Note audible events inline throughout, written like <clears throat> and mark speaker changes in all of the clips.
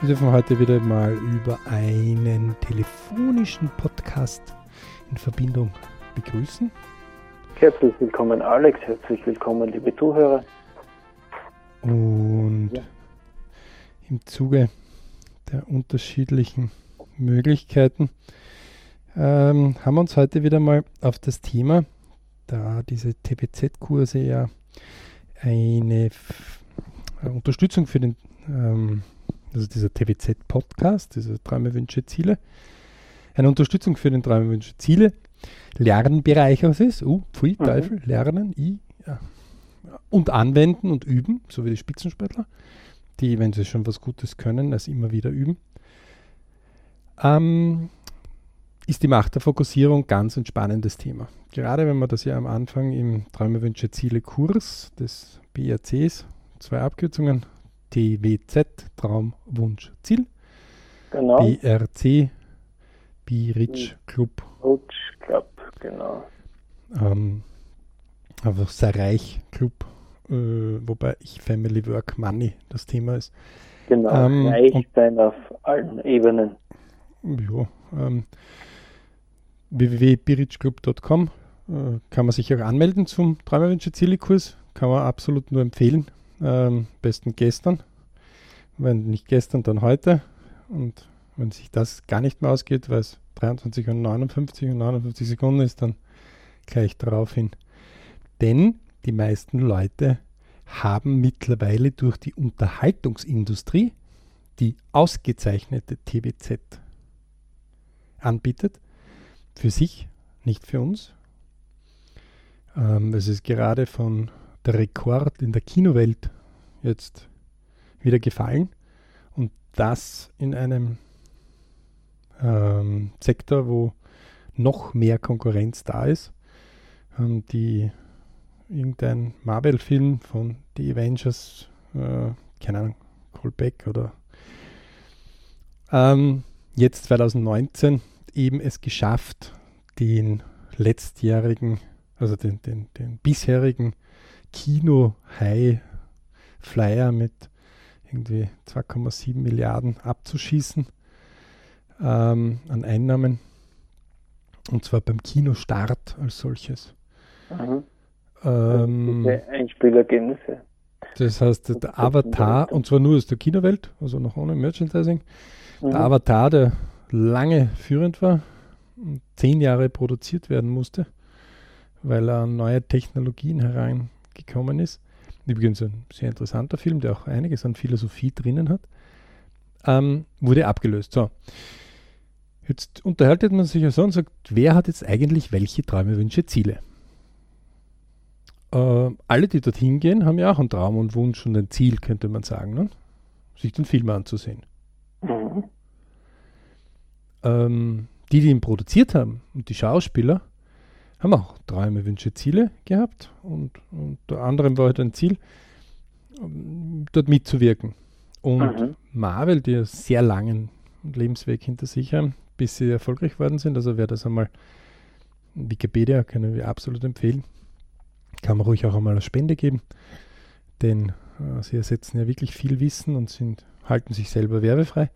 Speaker 1: Wir dürfen heute wieder mal über einen telefonischen Podcast in Verbindung begrüßen.
Speaker 2: Herzlich willkommen, Alex. Herzlich willkommen, liebe Zuhörer.
Speaker 1: Und ja. im Zuge der unterschiedlichen Möglichkeiten ähm, haben wir uns heute wieder mal auf das Thema, da diese TPZ-Kurse ja eine F Unterstützung für den ähm, also dieser TWZ-Podcast, diese Träume, Wünsche, Ziele, eine Unterstützung für den Träume, Wünsche, Ziele, Lernbereich aus ist, uh, Pfui, mhm. Teufel, Lernen, I, ja. und anwenden und üben, so wie die Spitzensportler, die, wenn sie schon was Gutes können, das immer wieder üben. Ähm, ist die Macht der Fokussierung ganz ein spannendes Thema. Gerade wenn man das ja am Anfang im Träume, Wünsche, Ziele Kurs des BRCs, zwei Abkürzungen, TWZ, Traum, Wunsch, Ziel. Genau. BRC, B-Rich Club.
Speaker 2: Rich Club, genau.
Speaker 1: Ähm, einfach sehr reich Club, äh, wobei ich Family Work Money das Thema ist.
Speaker 2: Genau, ähm, reich sein auf allen Ebenen.
Speaker 1: Ja, ähm, www.birichclub.com äh, kann man sich auch anmelden zum Träumerwünsche Ziele Kurs. Kann man absolut nur empfehlen ähm, besten gestern. Wenn nicht gestern, dann heute. Und wenn sich das gar nicht mehr ausgeht, weil es 23 und 59 und 59 Sekunden ist, dann gleich darauf hin. Denn die meisten Leute haben mittlerweile durch die Unterhaltungsindustrie, die ausgezeichnete TBZ anbietet, für sich, nicht für uns. Ähm, es ist gerade von der Rekord in der Kinowelt jetzt wieder gefallen. Und das in einem ähm, Sektor, wo noch mehr Konkurrenz da ist. Ähm, die irgendein Marvel-Film von The Avengers, äh, keine Ahnung, Callback oder ähm, jetzt 2019 eben es geschafft, den letztjährigen, also den, den, den bisherigen Kino-High-Flyer mit irgendwie 2,7 Milliarden abzuschießen ähm, an Einnahmen. Und zwar beim Kinostart als solches. Mhm.
Speaker 2: Ähm, Einspielergebnisse.
Speaker 1: Das heißt, der Avatar, und zwar nur aus der Kinowelt, also noch ohne Merchandising, mhm. der Avatar, der lange führend war und zehn Jahre produziert werden musste, weil er neue Technologien herein gekommen ist. Übrigens ein sehr interessanter Film, der auch einiges an Philosophie drinnen hat. Ähm, wurde abgelöst. So. Jetzt unterhaltet man sich ja so und sagt, wer hat jetzt eigentlich welche Träume, Wünsche, Ziele? Äh, alle, die dorthin gehen, haben ja auch einen Traum und Wunsch und ein Ziel, könnte man sagen, ne? sich den Film anzusehen. Mhm. Ähm, die, die ihn produziert haben und die Schauspieler, haben auch Träume, Wünsche, Ziele gehabt und unter anderem war halt ein Ziel, dort mitzuwirken. Und mhm. Marvel, die einen sehr langen Lebensweg hinter sich haben, bis sie erfolgreich worden sind, also wer das einmal Wikipedia können wir absolut empfehlen, kann man ruhig auch einmal eine Spende geben, denn äh, sie ersetzen ja wirklich viel Wissen und sind, halten sich selber werbefrei.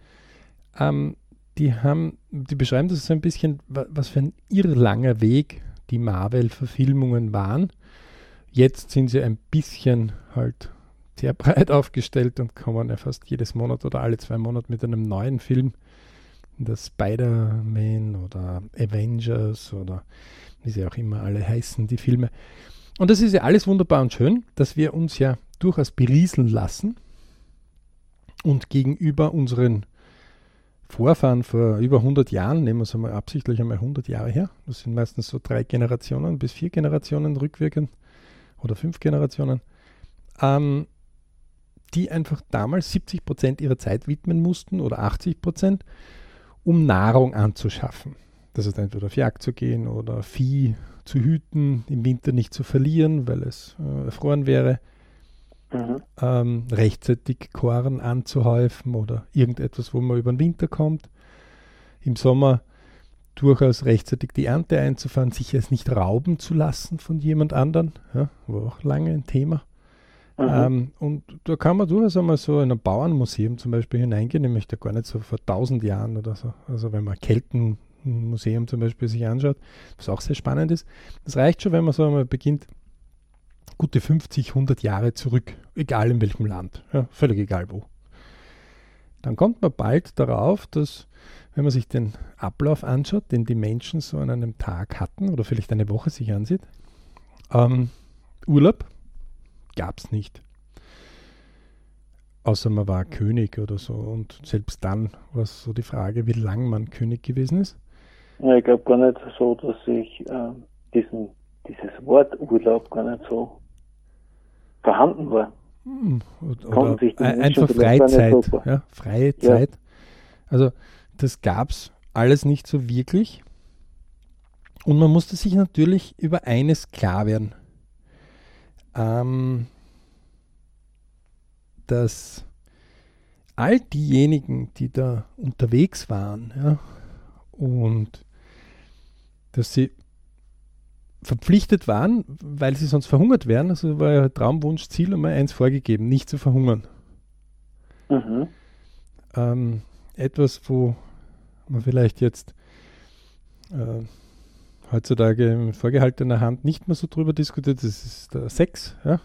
Speaker 1: Ähm, die haben, die beschreiben das so ein bisschen, was für ein irrlanger Weg die Marvel-Verfilmungen waren. Jetzt sind sie ein bisschen halt sehr <laughs> breit aufgestellt und kommen ja fast jedes Monat oder alle zwei Monate mit einem neuen Film. Das Spider-Man oder Avengers oder wie sie auch immer alle heißen, die Filme. Und das ist ja alles wunderbar und schön, dass wir uns ja durchaus berieseln lassen und gegenüber unseren Vorfahren vor über 100 Jahren, nehmen wir es einmal absichtlich einmal 100 Jahre her, das sind meistens so drei Generationen bis vier Generationen rückwirkend oder fünf Generationen, ähm, die einfach damals 70 Prozent ihrer Zeit widmen mussten oder 80 Prozent, um Nahrung anzuschaffen. Das heißt, entweder auf Jagd zu gehen oder Vieh zu hüten, im Winter nicht zu verlieren, weil es äh, erfroren wäre mhm. ähm, rechtzeitig Korn anzuhäufen oder irgendetwas, wo man über den Winter kommt. Im Sommer durchaus rechtzeitig die Ernte einzufahren, sich es nicht rauben zu lassen von jemand anderen, ja, war auch lange ein Thema. Mhm. Ähm, und da kann man durchaus einmal so in ein Bauernmuseum zum Beispiel hineingehen, nämlich da gar nicht so vor tausend Jahren oder so. Also wenn man Keltenmuseum zum Beispiel sich anschaut, was auch sehr spannend ist. Das reicht schon, wenn man so einmal beginnt, gute 50, 100 Jahre zurück, egal in welchem Land, ja, völlig egal wo. Dann kommt man bald darauf, dass wenn man sich den Ablauf anschaut, den die Menschen so an einem Tag hatten oder vielleicht eine Woche sich ansieht, ähm, Urlaub gab es nicht. Außer man war König oder so. Und selbst dann war es so die Frage, wie lang man König gewesen ist.
Speaker 2: Ich glaube gar nicht so, dass ich äh, diesen, dieses Wort Urlaub gar nicht so vorhanden war.
Speaker 1: Hm, oder einfach Freizeit. Ja, freie ja. Zeit. Also das gab es alles nicht so wirklich. Und man musste sich natürlich über eines klar werden. Ähm, dass all diejenigen, die da unterwegs waren, ja, und dass sie verpflichtet waren, weil sie sonst verhungert wären. Also war ja Traumwunsch, Ziel Nummer eins vorgegeben, nicht zu verhungern. Mhm. Ähm, etwas, wo man vielleicht jetzt äh, heutzutage in vorgehaltener Hand nicht mehr so drüber diskutiert, das ist der Sex ja?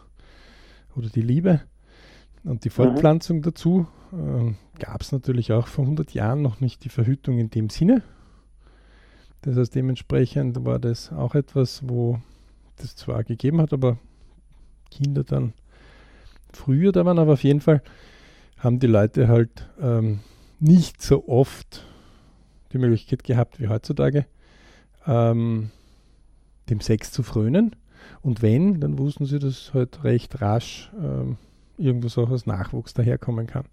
Speaker 1: oder die Liebe und die Fortpflanzung mhm. dazu. Äh, Gab es natürlich auch vor 100 Jahren noch nicht die Verhütung in dem Sinne. Das heißt, dementsprechend war das auch etwas, wo das zwar gegeben hat, aber Kinder dann früher da waren, aber auf jeden Fall haben die Leute halt ähm, nicht so oft die Möglichkeit gehabt wie heutzutage, ähm, dem Sex zu frönen. Und wenn, dann wussten sie, dass halt recht rasch ähm, irgendwas auch als Nachwuchs daherkommen kann.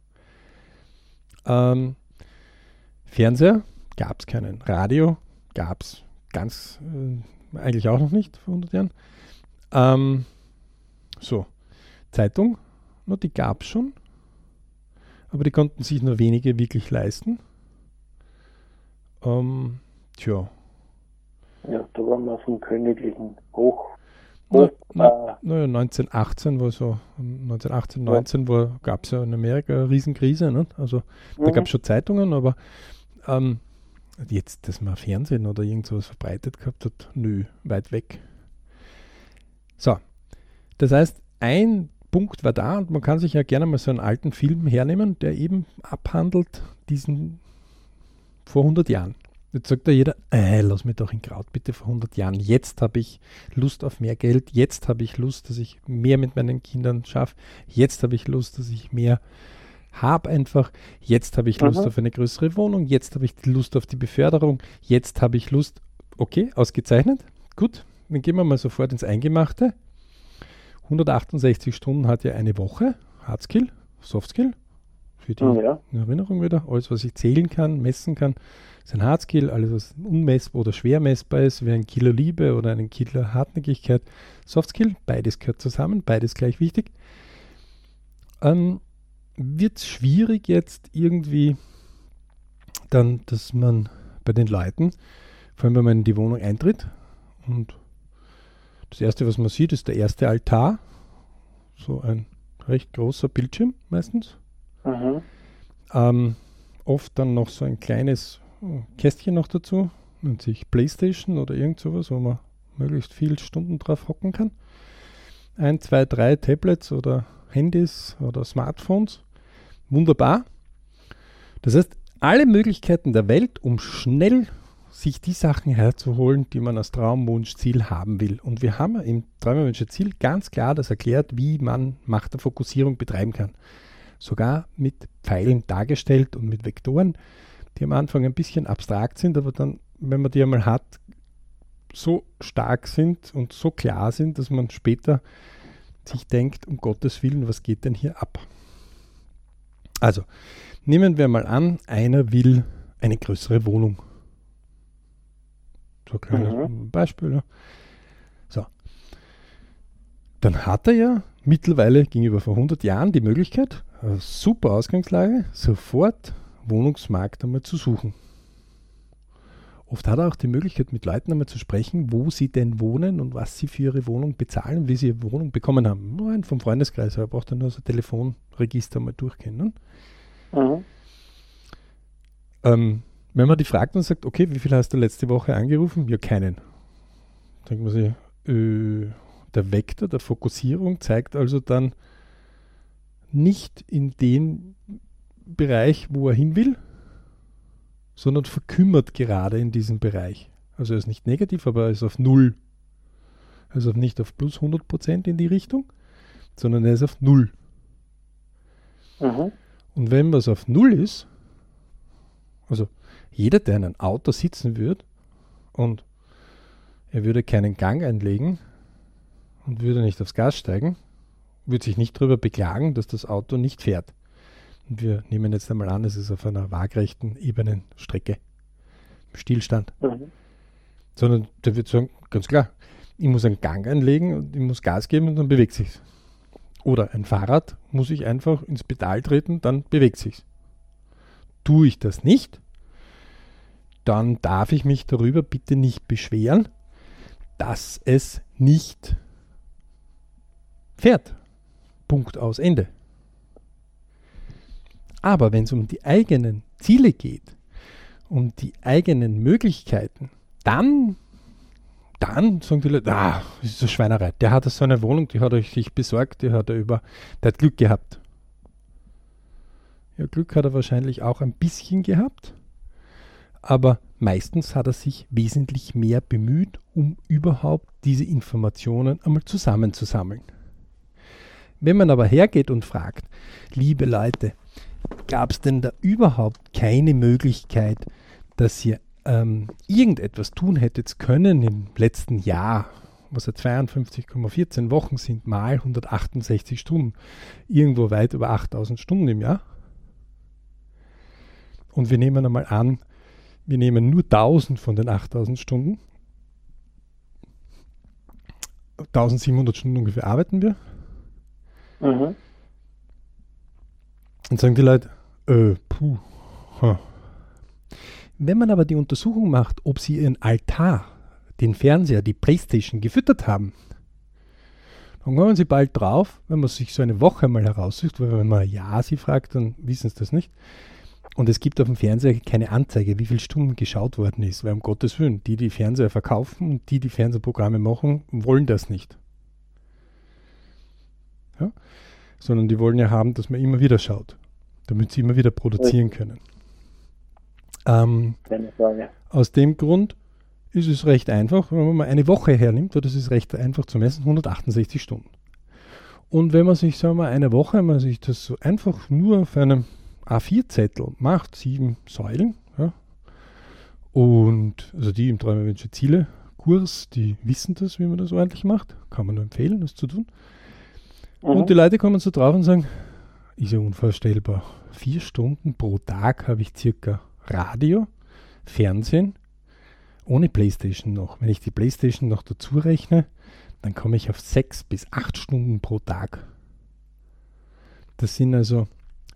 Speaker 1: Ähm, Fernseher gab es keinen. Radio gab es ganz äh, eigentlich auch noch nicht vor 100 Jahren. Ähm, so, Zeitung, no, die gab es schon, aber die konnten sich nur wenige wirklich leisten. Ähm, tja.
Speaker 2: Ja, da waren wir vom königlichen Hoch.
Speaker 1: Hoch na, na, äh, 1918 war so, 1918, 19 ja. gab es ja in Amerika eine Riesenkrise. Ne? Also mhm. da gab es schon Zeitungen, aber ähm, jetzt, dass man Fernsehen oder irgend sowas verbreitet gehabt hat, nö, weit weg. So, das heißt, ein Punkt war da und man kann sich ja gerne mal so einen alten Film hernehmen, der eben abhandelt diesen vor 100 Jahren. Jetzt sagt da jeder, äh, lass mich doch in Kraut bitte vor 100 Jahren. Jetzt habe ich Lust auf mehr Geld. Jetzt habe ich Lust, dass ich mehr mit meinen Kindern schaffe. Jetzt habe ich Lust, dass ich mehr habe einfach. Jetzt habe ich Lust Aha. auf eine größere Wohnung. Jetzt habe ich Lust auf die Beförderung. Jetzt habe ich Lust. Okay, ausgezeichnet. Gut, dann gehen wir mal sofort ins Eingemachte. 168 Stunden hat ja eine Woche. Hardskill, Softskill. Für die ja. Erinnerung wieder. Alles, was ich zählen kann, messen kann, ist ein Hardskill. Alles, was unmessbar oder schwer messbar ist, wie ein Kilo Liebe oder ein Kilo Hartnäckigkeit. Softskill, beides gehört zusammen, beides gleich wichtig. Ähm, wird es schwierig jetzt irgendwie dann, dass man bei den Leuten, vor allem wenn man in die Wohnung eintritt und das erste, was man sieht, ist der erste Altar. So ein recht großer Bildschirm meistens. Mhm. Ähm, oft dann noch so ein kleines Kästchen noch dazu, nennt sich Playstation oder irgend sowas, wo man möglichst viele Stunden drauf hocken kann. Ein, zwei, drei Tablets oder Handys oder Smartphones. Wunderbar. Das heißt, alle Möglichkeiten der Welt, um schnell sich die Sachen herzuholen, die man als Traumwunschziel haben will. Und wir haben im Traumwunschziel ganz klar das erklärt, wie man Macht der Fokussierung betreiben kann sogar mit Pfeilen dargestellt und mit Vektoren, die am Anfang ein bisschen abstrakt sind, aber dann, wenn man die einmal hat, so stark sind und so klar sind, dass man später sich denkt, um Gottes Willen, was geht denn hier ab? Also, nehmen wir mal an, einer will eine größere Wohnung. So ein kleines mhm. Beispiel. Ja. So. Dann hat er ja mittlerweile gegenüber vor 100 Jahren die Möglichkeit, super Ausgangslage, sofort Wohnungsmarkt einmal zu suchen. Oft hat er auch die Möglichkeit, mit Leuten einmal zu sprechen, wo sie denn wohnen und was sie für ihre Wohnung bezahlen, wie sie ihre Wohnung bekommen haben. Nur ein vom Freundeskreis, er braucht dann nur so ein Telefonregister mal durchkennen. Mhm. Ähm, wenn man die fragt und sagt, okay, wie viel hast du letzte Woche angerufen? Ja, keinen. Denkt man sich, äh, der Vektor der Fokussierung zeigt also dann nicht in den Bereich, wo er hin will, sondern verkümmert gerade in diesem Bereich. Also er ist nicht negativ, aber er ist auf Null. Also nicht auf plus 100 Prozent in die Richtung, sondern er ist auf Null. Mhm. Und wenn was auf Null ist, also jeder, der in einem Auto sitzen würde und er würde keinen Gang einlegen und würde nicht aufs Gas steigen, würde sich nicht darüber beklagen, dass das Auto nicht fährt. Und wir nehmen jetzt einmal an, es ist auf einer waagrechten, ebenen Strecke. Stillstand. Mhm. Sondern der wird sagen, ganz klar, ich muss einen Gang einlegen und ich muss Gas geben und dann bewegt sich Oder ein Fahrrad muss ich einfach ins Pedal treten, dann bewegt sich Tue ich das nicht, dann darf ich mich darüber bitte nicht beschweren, dass es nicht fährt. Punkt aus Ende. Aber wenn es um die eigenen Ziele geht, um die eigenen Möglichkeiten, dann, dann sagen die Leute, ah, das ist eine Schweinerei. Der hat so eine Wohnung, die hat er sich besorgt, die hat er über, der hat Glück gehabt. Ja, Glück hat er wahrscheinlich auch ein bisschen gehabt, aber meistens hat er sich wesentlich mehr bemüht, um überhaupt diese Informationen einmal zusammenzusammeln. Wenn man aber hergeht und fragt, liebe Leute, gab es denn da überhaupt keine Möglichkeit, dass ihr ähm, irgendetwas tun hättet können im letzten Jahr, was ja 52,14 Wochen sind, mal 168 Stunden, irgendwo weit über 8000 Stunden im Jahr. Und wir nehmen einmal an, wir nehmen nur 1000 von den 8000 Stunden. 1700 Stunden ungefähr arbeiten wir. Mhm. Und sagen die Leute, äh, puh. Huh. Wenn man aber die Untersuchung macht, ob sie ihren Altar, den Fernseher, die Playstation gefüttert haben, dann kommen sie bald drauf, wenn man sich so eine Woche mal heraussucht, weil wenn man Ja sie fragt, dann wissen sie das nicht. Und es gibt auf dem Fernseher keine Anzeige, wie viele Stunden geschaut worden ist, weil um Gottes Willen, die, die Fernseher verkaufen und die, die Fernsehprogramme machen, wollen das nicht. Ja? Sondern die wollen ja haben, dass man immer wieder schaut damit sie immer wieder produzieren können. Ähm. Aus dem Grund ist es recht einfach, wenn man mal eine Woche hernimmt, das ist recht einfach zu messen, 168 Stunden. Und wenn man sich, sagen wir mal, eine Woche, wenn man sich das so einfach nur auf einem A4-Zettel macht, sieben Säulen, ja, und also die im Träume Ziele Kurs, die wissen das, wie man das ordentlich macht, kann man nur empfehlen, das zu tun. Mhm. Und die Leute kommen so drauf und sagen, ist ja unvorstellbar. Vier Stunden pro Tag habe ich circa Radio, Fernsehen, ohne Playstation noch. Wenn ich die Playstation noch dazu rechne, dann komme ich auf sechs bis acht Stunden pro Tag. Das sind also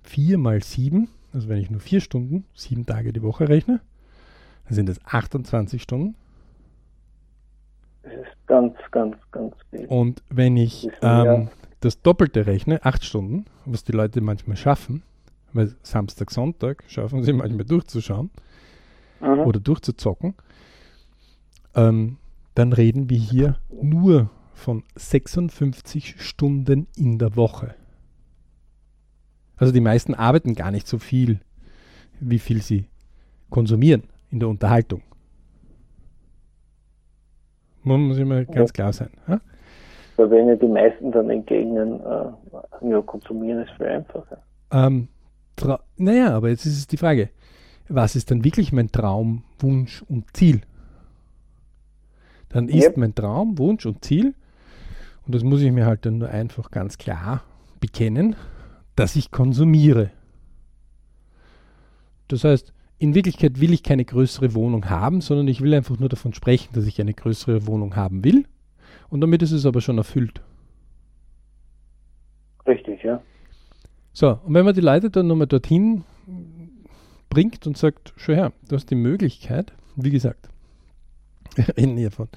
Speaker 1: vier mal sieben, also wenn ich nur vier Stunden, sieben Tage die Woche rechne, dann sind das 28 Stunden.
Speaker 2: Das ist ganz, ganz, ganz
Speaker 1: viel. Und wenn ich ähm, das Doppelte rechne, acht Stunden, was die Leute manchmal schaffen, weil Samstag, Sonntag schaffen sie manchmal durchzuschauen mhm. oder durchzuzocken, ähm, dann reden wir hier nur von 56 Stunden in der Woche. Also die meisten arbeiten gar nicht so viel, wie viel sie konsumieren in der Unterhaltung. Muss immer ganz klar sein. Ja?
Speaker 2: Weil wenn ja die meisten dann entgegnen, äh, ja, konsumieren ist viel einfacher.
Speaker 1: Ähm, naja, aber jetzt ist es die Frage, was ist dann wirklich mein Traum, Wunsch und Ziel? Dann ist yep. mein Traum, Wunsch und Ziel, und das muss ich mir halt dann nur einfach ganz klar bekennen, dass ich konsumiere. Das heißt, in Wirklichkeit will ich keine größere Wohnung haben, sondern ich will einfach nur davon sprechen, dass ich eine größere Wohnung haben will. Und damit ist es aber schon erfüllt.
Speaker 2: Richtig, ja.
Speaker 1: So, und wenn man die Leute dann nochmal dorthin bringt und sagt, schau her, du hast die Möglichkeit, wie gesagt, <laughs> wir reden hier von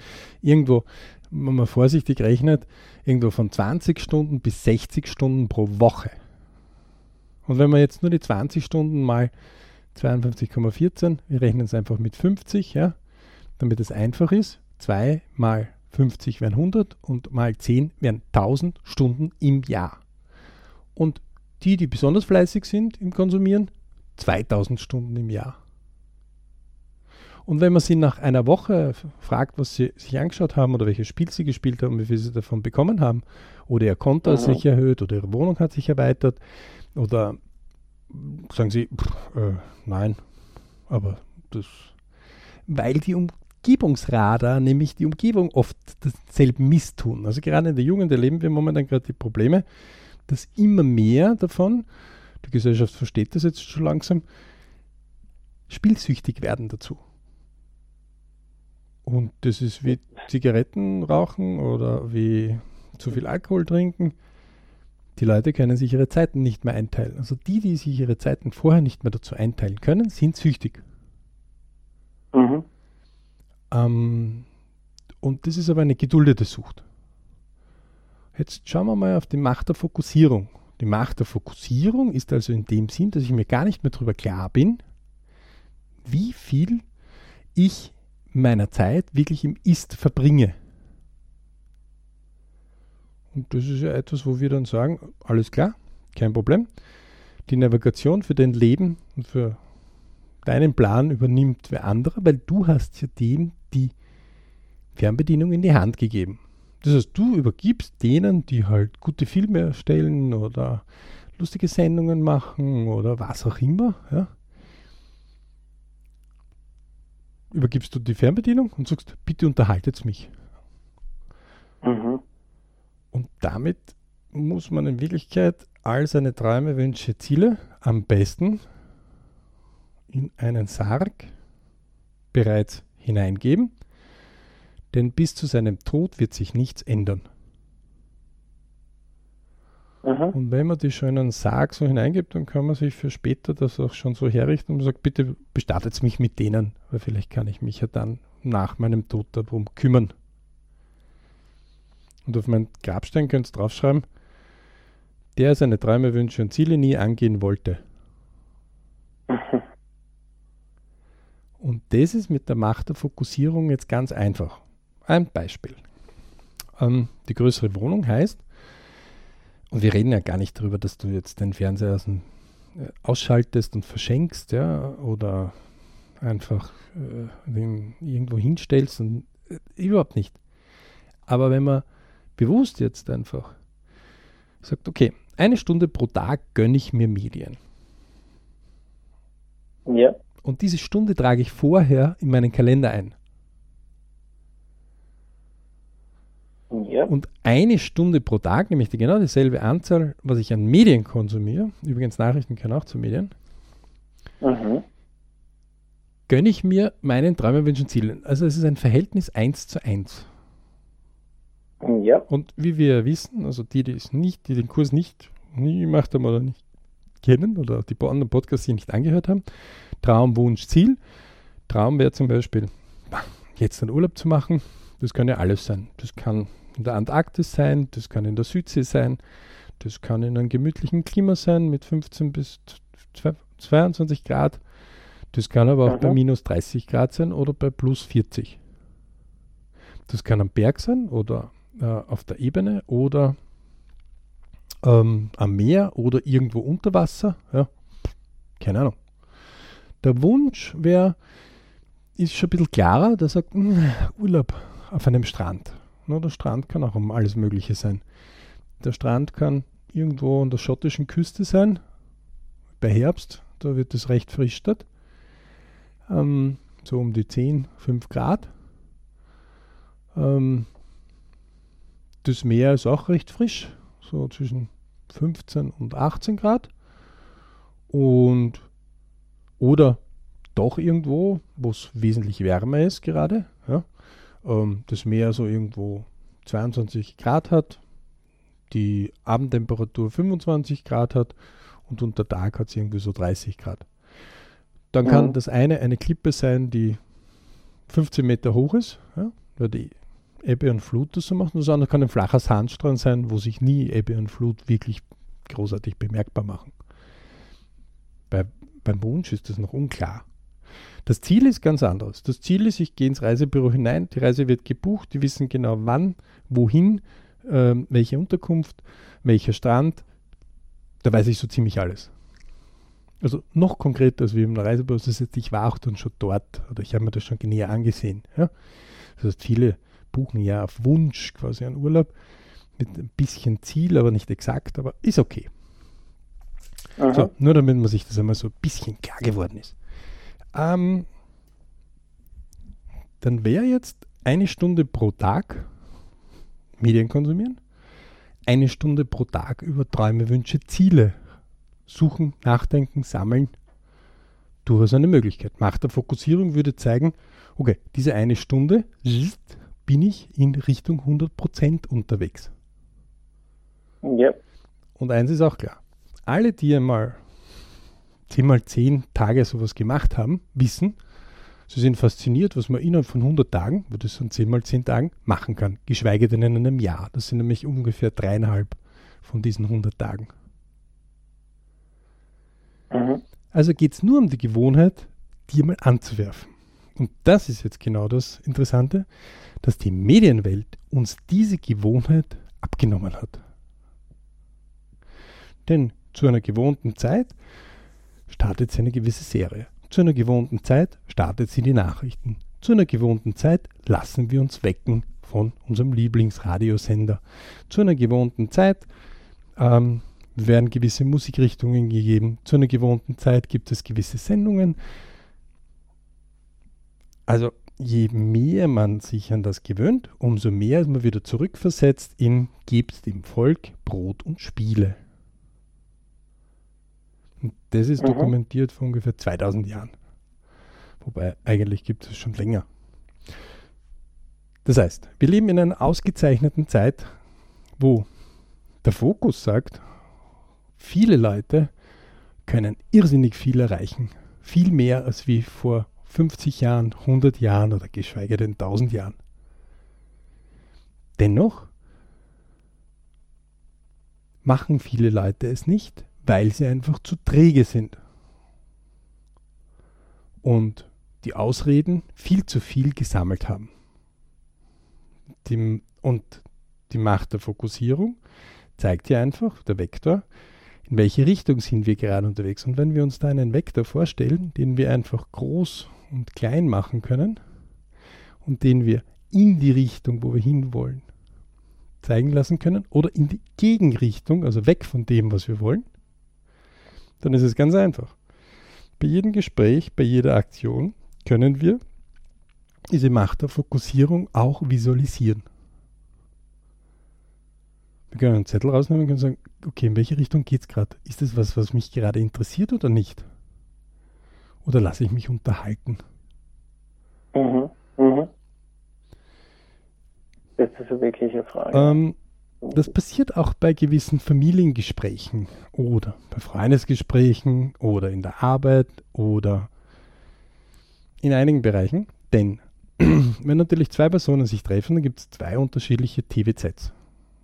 Speaker 1: irgendwo, wenn man vorsichtig rechnet, irgendwo von 20 Stunden bis 60 Stunden pro Woche. Und wenn man jetzt nur die 20 Stunden mal 52,14, wir rechnen es einfach mit 50, ja, damit es einfach ist, 2 mal 50 wären 100 und mal 10 wären 1000 Stunden im Jahr. Und die, die besonders fleißig sind im Konsumieren, 2000 Stunden im Jahr. Und wenn man sie nach einer Woche fragt, was sie sich angeschaut haben oder welches Spiel sie gespielt haben, wie viel sie davon bekommen haben, oder ihr Konto hat sich erhöht oder ihre Wohnung hat sich erweitert, oder sagen sie, pff, äh, nein, aber das, weil die Umgebungsradar, nämlich die Umgebung, oft dasselbe Mist tun. Also gerade in der Jugend erleben wir momentan gerade die Probleme, dass immer mehr davon, die Gesellschaft versteht das jetzt schon langsam, spielsüchtig werden dazu. Und das ist wie Zigaretten rauchen oder wie zu viel Alkohol trinken. Die Leute können sich ihre Zeiten nicht mehr einteilen. Also die, die sich ihre Zeiten vorher nicht mehr dazu einteilen können, sind süchtig. Mhm. Ähm, und das ist aber eine geduldete Sucht. Jetzt schauen wir mal auf die Macht der Fokussierung. Die Macht der Fokussierung ist also in dem Sinn, dass ich mir gar nicht mehr darüber klar bin, wie viel ich meiner Zeit wirklich im Ist verbringe. Und das ist ja etwas, wo wir dann sagen, alles klar, kein Problem. Die Navigation für dein Leben und für deinen Plan übernimmt wer anderer, weil du hast ja dem die Fernbedienung in die Hand gegeben. Das heißt, du übergibst denen, die halt gute Filme erstellen oder lustige Sendungen machen oder was auch immer, ja, übergibst du die Fernbedienung und sagst, bitte unterhaltet mich. Mhm. Und damit muss man in Wirklichkeit all seine Träume, Wünsche, Ziele am besten in einen Sarg bereits hineingeben denn bis zu seinem Tod wird sich nichts ändern. Aha. Und wenn man die schönen Sarg so hineingibt, dann kann man sich für später das auch schon so herrichten und sagt, bitte bestattet mich mit denen, weil vielleicht kann ich mich ja dann nach meinem Tod darum kümmern. Und auf meinen Grabstein könnt ihr draufschreiben, der seine Träume, Wünsche und Ziele nie angehen wollte. <laughs> Und das ist mit der Macht der Fokussierung jetzt ganz einfach. Ein Beispiel. Ähm, die größere Wohnung heißt, und wir reden ja gar nicht darüber, dass du jetzt den Fernseher aus dem, äh, ausschaltest und verschenkst, ja, oder einfach äh, irgendwo hinstellst und äh, überhaupt nicht. Aber wenn man bewusst jetzt einfach sagt, okay, eine Stunde pro Tag gönne ich mir Medien. Ja. Und diese Stunde trage ich vorher in meinen Kalender ein. Ja. Und eine Stunde pro Tag, nämlich die genau dieselbe Anzahl, was ich an Medien konsumiere, übrigens Nachrichten können auch zu Medien, mhm. gönne ich mir meinen Träumen, Wünschen, Zielen. Also es ist ein Verhältnis 1 zu 1. Ja. Und wie wir wissen, also die, die es nicht, die den Kurs nicht nie gemacht haben oder nicht kennen oder die anderen Podcasts hier nicht angehört haben, Traum, Wunsch, Ziel. Traum wäre zum Beispiel, jetzt einen Urlaub zu machen. Das kann ja alles sein. Das kann in der Antarktis sein, das kann in der Südsee sein, das kann in einem gemütlichen Klima sein mit 15 bis 22 Grad. Das kann aber auch mhm. bei minus 30 Grad sein oder bei plus 40. Das kann am Berg sein oder äh, auf der Ebene oder ähm, am Meer oder irgendwo unter Wasser. Ja, keine Ahnung. Der Wunsch wäre, ist schon ein bisschen klarer, der sagt, mh, hm, Urlaub auf einem Strand. Na, der Strand kann auch um alles Mögliche sein. Der Strand kann irgendwo an der schottischen Küste sein, bei Herbst, da wird es recht frisch dort. Ähm, so um die 10, 5 Grad. Ähm, das Meer ist auch recht frisch, so zwischen 15 und 18 Grad. Und oder doch irgendwo, wo es wesentlich wärmer ist gerade. Ja ähm, das Meer so irgendwo 22 Grad hat, die Abendtemperatur 25 Grad hat und unter Tag hat es irgendwie so 30 Grad. Dann kann mhm. das eine eine Klippe sein, die 15 Meter hoch ist, ja, weil die Ebbe und Flut das so macht. Und das andere kann ein flacher Sandstrand sein, wo sich nie Ebbe und Flut wirklich großartig bemerkbar machen. Bei, beim Wunsch ist das noch unklar. Das Ziel ist ganz anderes. Das Ziel ist, ich gehe ins Reisebüro hinein, die Reise wird gebucht, die wissen genau wann, wohin, äh, welche Unterkunft, welcher Strand. Da weiß ich so ziemlich alles. Also noch konkreter als wie im Reisebüro, das heißt, ich war auch dann schon dort oder ich habe mir das schon näher angesehen. Ja? Das heißt, viele buchen ja auf Wunsch quasi einen Urlaub mit ein bisschen Ziel, aber nicht exakt, aber ist okay. So, nur damit man sich das einmal so ein bisschen klar geworden ist. Ähm, dann wäre jetzt eine Stunde pro Tag Medien konsumieren, eine Stunde pro Tag über Träume, Wünsche, Ziele suchen, nachdenken, sammeln, durchaus eine Möglichkeit. Macht der Fokussierung würde zeigen, okay, diese eine Stunde bin ich in Richtung 100% unterwegs.
Speaker 2: Ja.
Speaker 1: Und eins ist auch klar, alle, die einmal 10 mal 10 Tage sowas gemacht haben, wissen, sie sind fasziniert, was man innerhalb von 100 Tagen, wo das sind 10 mal 10 Tagen, machen kann, geschweige denn in einem Jahr. Das sind nämlich ungefähr dreieinhalb von diesen 100 Tagen. Mhm. Also geht es nur um die Gewohnheit, die mal anzuwerfen. Und das ist jetzt genau das Interessante, dass die Medienwelt uns diese Gewohnheit abgenommen hat. Denn zu einer gewohnten Zeit startet sie eine gewisse Serie. Zu einer gewohnten Zeit startet sie die Nachrichten. Zu einer gewohnten Zeit lassen wir uns wecken von unserem Lieblingsradiosender. Zu einer gewohnten Zeit ähm, werden gewisse Musikrichtungen gegeben. Zu einer gewohnten Zeit gibt es gewisse Sendungen. Also je mehr man sich an das gewöhnt, umso mehr ist man wieder zurückversetzt in Gebt dem Volk Brot und Spiele. Und das ist mhm. dokumentiert vor ungefähr 2000 Jahren. Wobei eigentlich gibt es schon länger. Das heißt, wir leben in einer ausgezeichneten Zeit, wo der Fokus sagt, viele Leute können irrsinnig viel erreichen. Viel mehr als wie vor 50 Jahren, 100 Jahren oder geschweige denn 1000 Jahren. Dennoch machen viele Leute es nicht, weil sie einfach zu träge sind. Und die Ausreden viel zu viel gesammelt haben. Die, und die Macht der Fokussierung zeigt ja einfach, der Vektor, in welche Richtung sind wir gerade unterwegs. Und wenn wir uns da einen Vektor vorstellen, den wir einfach groß und klein machen können und den wir in die Richtung, wo wir hinwollen, zeigen lassen können oder in die Gegenrichtung, also weg von dem, was wir wollen, dann ist es ganz einfach. Bei jedem Gespräch, bei jeder Aktion können wir diese Macht der Fokussierung auch visualisieren. Wir können einen Zettel rausnehmen und können sagen, okay, in welche Richtung geht es gerade? Ist das was, was mich gerade interessiert oder nicht? Oder lasse ich mich unterhalten?
Speaker 2: Mhm, mhm. Das ist eine wirkliche Frage.
Speaker 1: Ähm, das passiert auch bei gewissen Familiengesprächen oder bei Freundesgesprächen oder in der Arbeit oder in einigen Bereichen. Denn <clears throat> wenn natürlich zwei Personen sich treffen, dann gibt es zwei unterschiedliche TVZs.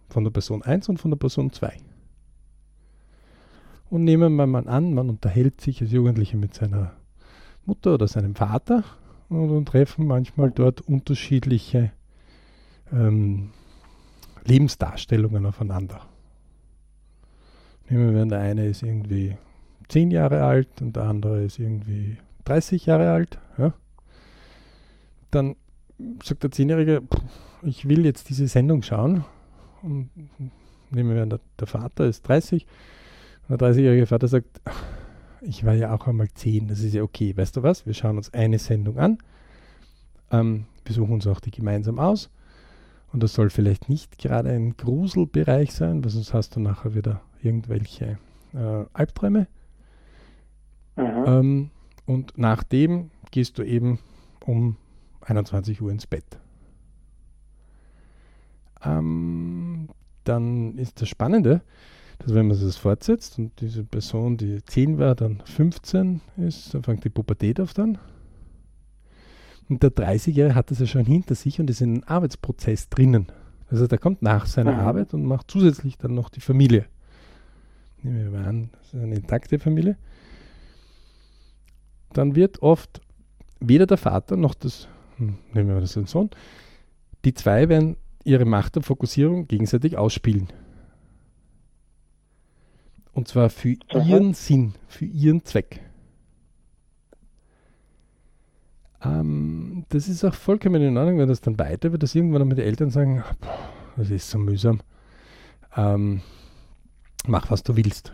Speaker 1: Von der Person 1 und von der Person 2. Und nehmen wir mal an, man unterhält sich als Jugendlicher mit seiner Mutter oder seinem Vater und, und treffen manchmal dort unterschiedliche ähm, Lebensdarstellungen aufeinander. Nehmen wir an, der eine ist irgendwie 10 Jahre alt und der andere ist irgendwie 30 Jahre alt. Ja? Dann sagt der Zehnjährige, ich will jetzt diese Sendung schauen. Und nehmen wir an, der, der Vater ist 30 und der 30-jährige Vater sagt, ich war ja auch einmal 10, das ist ja okay. Weißt du was? Wir schauen uns eine Sendung an. Ähm, wir suchen uns auch die gemeinsam aus. Und das soll vielleicht nicht gerade ein Gruselbereich sein, weil sonst hast du nachher wieder irgendwelche äh, Albträume. Ähm, und nachdem gehst du eben um 21 Uhr ins Bett. Ähm, dann ist das Spannende, dass wenn man das fortsetzt und diese Person, die 10 war, dann 15 ist, dann fängt die Pubertät auf dann. Und der 30-Jährige hat das ja schon hinter sich und ist in einem Arbeitsprozess drinnen. Also der kommt nach seiner mhm. Arbeit und macht zusätzlich dann noch die Familie. Nehmen wir mal an, das ist eine intakte Familie. Dann wird oft weder der Vater noch das, hm, nehmen wir mal das den Sohn, die zwei werden ihre Macht und Fokussierung gegenseitig ausspielen. Und zwar für Aha. ihren Sinn, für ihren Zweck. Ähm, das ist auch vollkommen in Ordnung, wenn das dann weiter wird, dass irgendwann einmal die Eltern sagen, boah, das ist so mühsam. Ähm, mach, was du willst.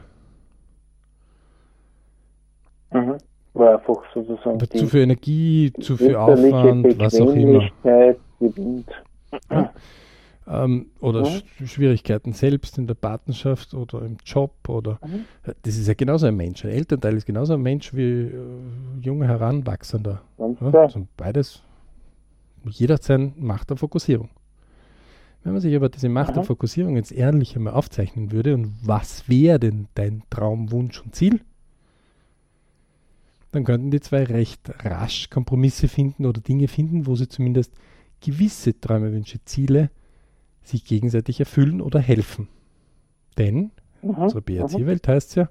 Speaker 2: Mhm. War einfach sozusagen
Speaker 1: zu viel Energie, zu viel Aufwand, was auch immer.
Speaker 2: Gewinnt.
Speaker 1: Ja ähm, oder mhm. Sch Schwierigkeiten selbst in der Partnerschaft oder im Job oder mhm. das ist ja genauso ein Mensch. Ein Elternteil ist genauso ein Mensch wie äh, junger Heranwachsender. Ja, also beides, jeder hat seine Macht der Fokussierung. Wenn man sich aber diese Macht mhm. der Fokussierung jetzt ehrlich einmal aufzeichnen würde und was wäre denn dein Traum, Wunsch und Ziel, dann könnten die zwei recht rasch Kompromisse finden oder Dinge finden, wo sie zumindest gewisse Träume, Wünsche, Ziele sich gegenseitig erfüllen oder helfen. Denn, mhm. unsere BRC-Welt heißt es ja,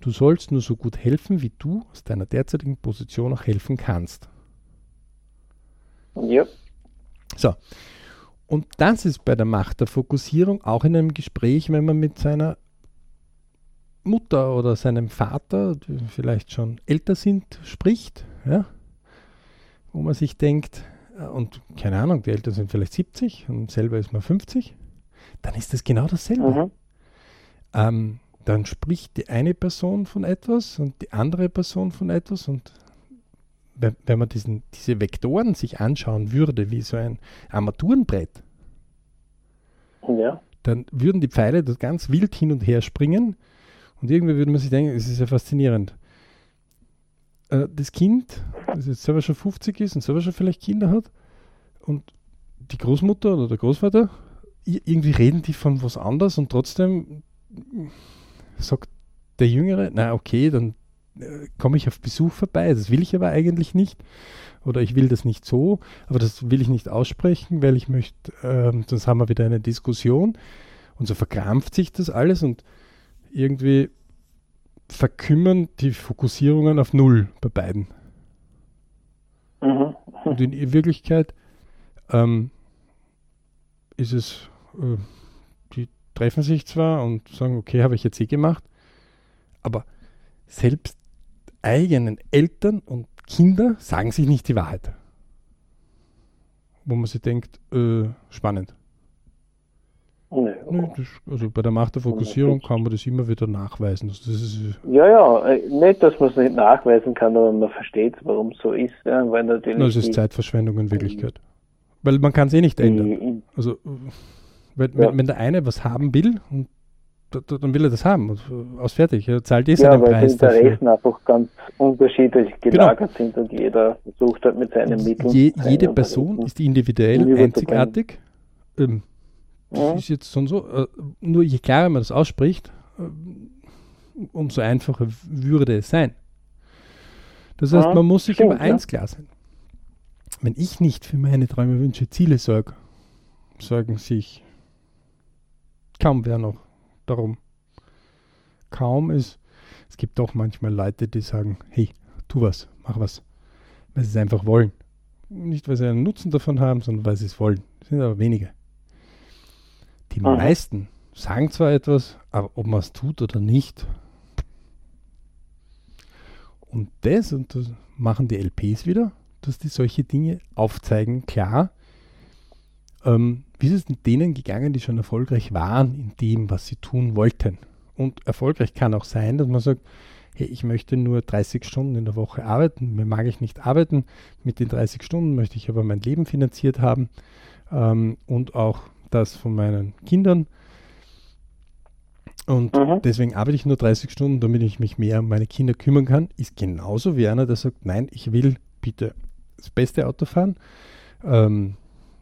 Speaker 1: du sollst nur so gut helfen, wie du aus deiner derzeitigen Position auch helfen kannst.
Speaker 2: Ja.
Speaker 1: So. Und das ist bei der Macht der Fokussierung auch in einem Gespräch, wenn man mit seiner Mutter oder seinem Vater, die vielleicht schon älter sind, spricht, ja, wo man sich denkt, und keine Ahnung, die Eltern sind vielleicht 70 und selber ist man 50, dann ist das genau dasselbe. Mhm. Ähm, dann spricht die eine Person von etwas und die andere Person von etwas und wenn, wenn man diesen, diese Vektoren sich anschauen würde, wie so ein Armaturenbrett,
Speaker 2: ja.
Speaker 1: dann würden die Pfeile dort ganz wild hin und her springen und irgendwie würde man sich denken, es ist ja faszinierend. Äh, das Kind, das jetzt selber schon 50 ist und selber schon vielleicht Kinder hat, und die Großmutter oder der Großvater, irgendwie reden die von was anderes und trotzdem sagt der Jüngere, na okay, dann äh, komme ich auf Besuch vorbei. Das will ich aber eigentlich nicht. Oder ich will das nicht so, aber das will ich nicht aussprechen, weil ich möchte, äh, sonst haben wir wieder eine Diskussion. Und so verkrampft sich das alles und irgendwie verkümmern die Fokussierungen auf Null bei beiden. Mhm. Und in Wirklichkeit ähm, ist es, äh, die treffen sich zwar und sagen, okay, habe ich jetzt eh gemacht, aber selbst eigenen Eltern und Kinder sagen sich nicht die Wahrheit. Wo man sich denkt, äh, spannend. Nee, das, also bei der Macht der Fokussierung kann man das immer wieder nachweisen. Also ist,
Speaker 2: ja, ja, äh, nicht, dass man es nicht nachweisen kann, aber man versteht, warum es so ist. Ja, weil natürlich
Speaker 1: das ist Zeitverschwendung in Wirklichkeit. Weil man kann es eh nicht ändern. Also wenn, ja. wenn, der eine was haben will, und, dann will er das haben. Und, aus fertig. Er zahlt eh ja, seinen
Speaker 2: weil
Speaker 1: Preis.
Speaker 2: Die Interessen einfach ganz unterschiedlich gelagert genau. sind und jeder versucht halt mit seinen Mitteln.
Speaker 1: Je, jede Person ist individuell einzigartig. Ähm, ja. ist jetzt schon so. Äh, nur je klarer man das ausspricht, äh, umso einfacher würde es sein. Das heißt, man muss sich Stimmt, über eins klar sein. Wenn ich nicht für meine Träume, Wünsche, Ziele sorge, sorgen sich kaum wer noch darum. Kaum ist, es gibt doch manchmal Leute, die sagen, hey, tu was, mach was, weil sie es einfach wollen. Nicht, weil sie einen Nutzen davon haben, sondern weil sie es wollen. Das sind aber wenige. Die Aha. meisten sagen zwar etwas, aber ob man es tut oder nicht. Und das, und das machen die LPs wieder, dass die solche Dinge aufzeigen, klar, ähm, wie ist es denen gegangen, die schon erfolgreich waren in dem, was sie tun wollten. Und erfolgreich kann auch sein, dass man sagt, hey, ich möchte nur 30 Stunden in der Woche arbeiten, mir mag ich nicht arbeiten, mit den 30 Stunden möchte ich aber mein Leben finanziert haben ähm, und auch das von meinen Kindern. Und mhm. deswegen arbeite ich nur 30 Stunden, damit ich mich mehr um meine Kinder kümmern kann, ist genauso wie einer, der sagt, nein, ich will bitte das beste Auto fahren, ähm,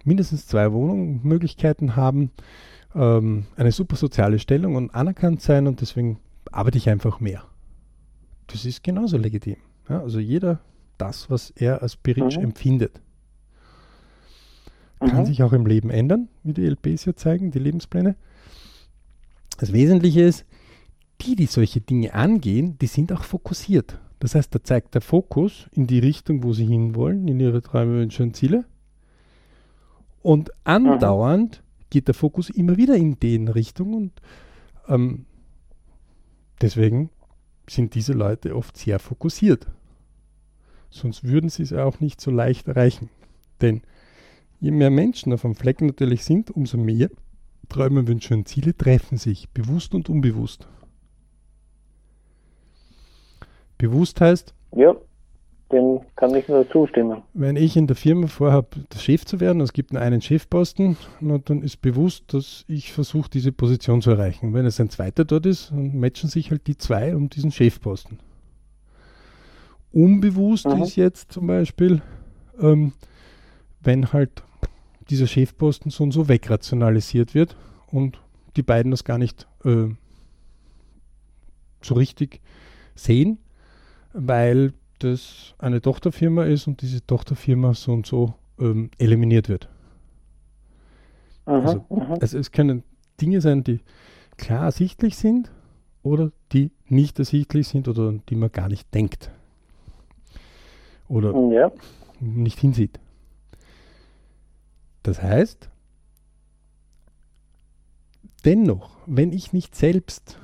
Speaker 1: mindestens zwei Wohnungsmöglichkeiten haben, ähm, eine super soziale Stellung und anerkannt sein und deswegen arbeite ich einfach mehr. Das ist genauso legitim. Ja, also jeder das, was er als spirituell mhm. empfindet. Kann
Speaker 2: Mhm.
Speaker 1: sich auch im Leben ändern, wie die LPs ja zeigen, die Lebenspläne. Das Wesentliche ist, die, die solche Dinge angehen, die sind auch fokussiert. Das heißt, da zeigt der Fokus in die Richtung, wo sie hinwollen, in ihre Träume, Wünsche und Ziele. Und andauernd geht der Fokus immer wieder in den Richtung und ähm, deswegen sind diese Leute oft sehr fokussiert. Sonst würden sie es auch nicht so leicht erreichen. Denn je mehr Menschen auf dem Fleck natürlich sind, umso mehr Träume, Wünsche und Ziele treffen sich, bewusst und unbewusst. Bewusst heißt,
Speaker 2: Ja, dem kann ich nur zustimmen.
Speaker 1: wenn ich in der Firma vorhabe, der Chef zu werden, es gibt nur einen Chefposten, dann ist bewusst, dass ich versuche, diese Position zu erreichen. Wenn es ein zweiter dort ist, dann matchen sich halt die zwei um diesen Chefposten. Unbewusst
Speaker 2: Mhm.
Speaker 1: ist jetzt zum Beispiel, ähm, wenn halt dieser Chefposten so und so wegrationalisiert wird und die beiden das gar nicht äh, so richtig sehen, weil das eine Tochterfirma ist und diese Tochterfirma so und so ähm, eliminiert wird.
Speaker 2: Mhm,
Speaker 1: Also-
Speaker 2: mhm.
Speaker 1: Also es können Dinge sein, die klar ersichtlich sind oder die nicht ersichtlich sind oder die man gar nicht denkt oder
Speaker 2: Ja,
Speaker 1: nicht hinsieht. Das heißt, dennoch, wenn ich nicht selbst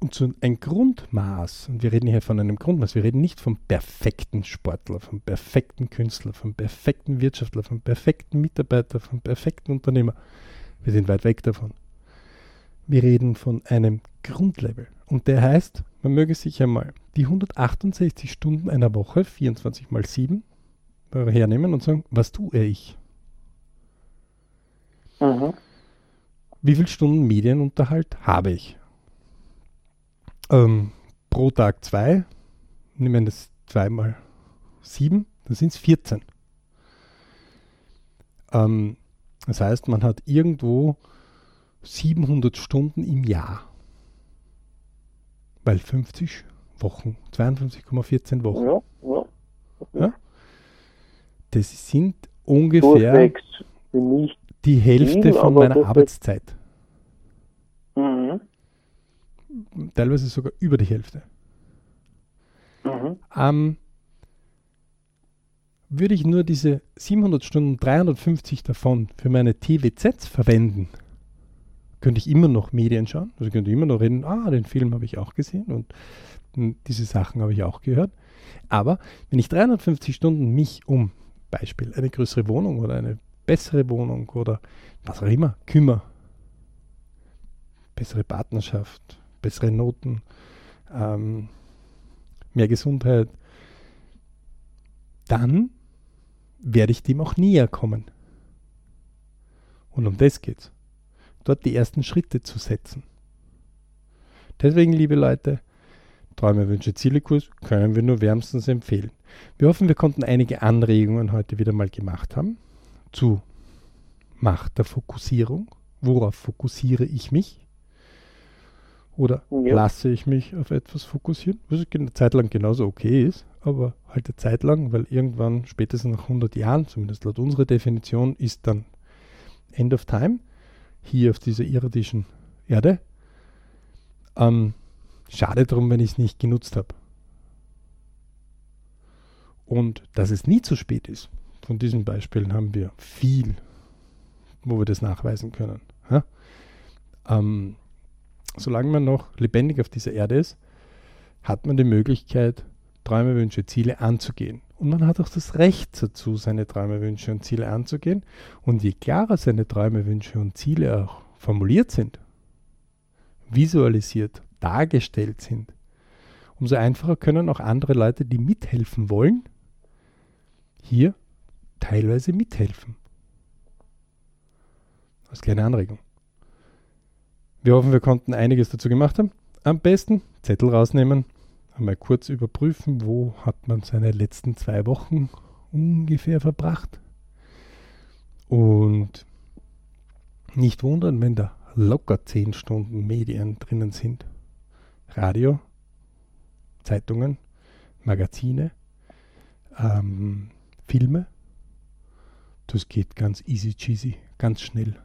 Speaker 1: und so ein Grundmaß, und wir reden hier von einem Grundmaß, wir reden nicht vom perfekten Sportler, vom perfekten Künstler, vom perfekten Wirtschaftler, vom perfekten Mitarbeiter, vom perfekten Unternehmer. Wir sind weit weg davon. Wir reden von einem Grundlevel. Und der heißt, man möge sich einmal die 168 Stunden einer Woche, 24 mal 7, hernehmen und sagen, was tue ich?
Speaker 2: Mhm.
Speaker 1: Wie viele Stunden Medienunterhalt habe ich? Ähm, pro Tag zwei, nehmen das zweimal sieben, dann sind es 14. Ähm, das heißt, man hat irgendwo 700 Stunden im Jahr. Weil 50 Wochen, 52,14 Wochen.
Speaker 2: ja, ja.
Speaker 1: Das sind ungefähr
Speaker 2: Durchwegs für mich.
Speaker 1: Die Hälfte
Speaker 2: viel,
Speaker 1: von meiner Arbeitszeit.
Speaker 2: Mhm.
Speaker 1: Teilweise sogar über die Hälfte.
Speaker 2: Mhm.
Speaker 1: Ähm, würde ich nur diese 700 Stunden, 350 davon für meine TWZs verwenden, könnte ich immer noch Medien schauen. Also könnte ich immer noch reden, ah, den Film habe ich auch gesehen und diese Sachen habe ich auch gehört. Aber wenn ich 350 Stunden mich um Beispiel eine größere Wohnung oder eine bessere Wohnung oder was auch immer kümmere, bessere Partnerschaft, bessere Noten, ähm, mehr Gesundheit, dann werde ich dem auch näher kommen. Und um das geht's. Dort die ersten Schritte zu setzen. Deswegen, liebe Leute, Träume, Wünsche, Ziele-Kurs können wir nur wärmstens empfehlen. Wir hoffen, wir konnten einige Anregungen heute wieder mal gemacht haben zu Macht der Fokussierung. Worauf fokussiere ich mich? Oder
Speaker 2: Ja.
Speaker 1: lasse ich mich auf etwas fokussieren? Was eine Zeit lang genauso okay ist, aber halt eine Zeit lang, weil irgendwann, spätestens nach 100 Jahren, zumindest laut unserer Definition, ist dann End of Time hier auf dieser irdischen Erde. Ähm, schade drum, wenn ich es nicht genutzt habe. Und dass es nie zu spät ist. Von diesen Beispielen haben wir viel, wo wir das nachweisen können. Ja? Ähm, solange man noch lebendig auf dieser Erde ist, hat man die Möglichkeit, Träume, Wünsche, Ziele anzugehen. Und man hat auch das Recht dazu, seine Träume, Wünsche und Ziele anzugehen. Und je klarer seine Träume, Wünsche und Ziele auch formuliert sind, visualisiert, dargestellt sind, umso einfacher können auch andere Leute, die mithelfen wollen, hier teilweise mithelfen. Als kleine Anregung. Wir hoffen, wir konnten einiges dazu gemacht haben. Am besten Zettel rausnehmen, einmal kurz überprüfen, wo hat man seine letzten zwei Wochen ungefähr verbracht. Und nicht wundern, wenn da locker zehn Stunden Medien drinnen sind. Radio, Zeitungen, Magazine, ähm, Filme, Das geht ganz easy cheesy, ganz schnell.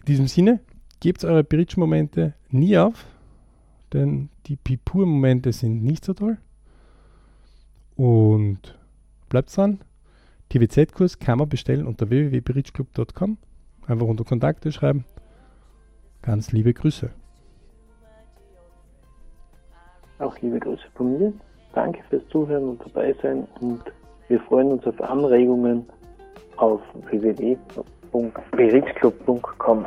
Speaker 1: In diesem Sinne, gebt eure Bridge-Momente nie auf, denn die Pipur-Momente sind nicht so toll. Und bleibt dran. TWZ-Kurs kann man bestellen unter www.bridgeclub.com. Einfach unter Kontakte schreiben. Ganz liebe Grüße.
Speaker 2: Auch liebe Grüße von mir. Danke fürs Zuhören und dabei sein und wir freuen uns auf Anregungen auf www.berichtclub.com.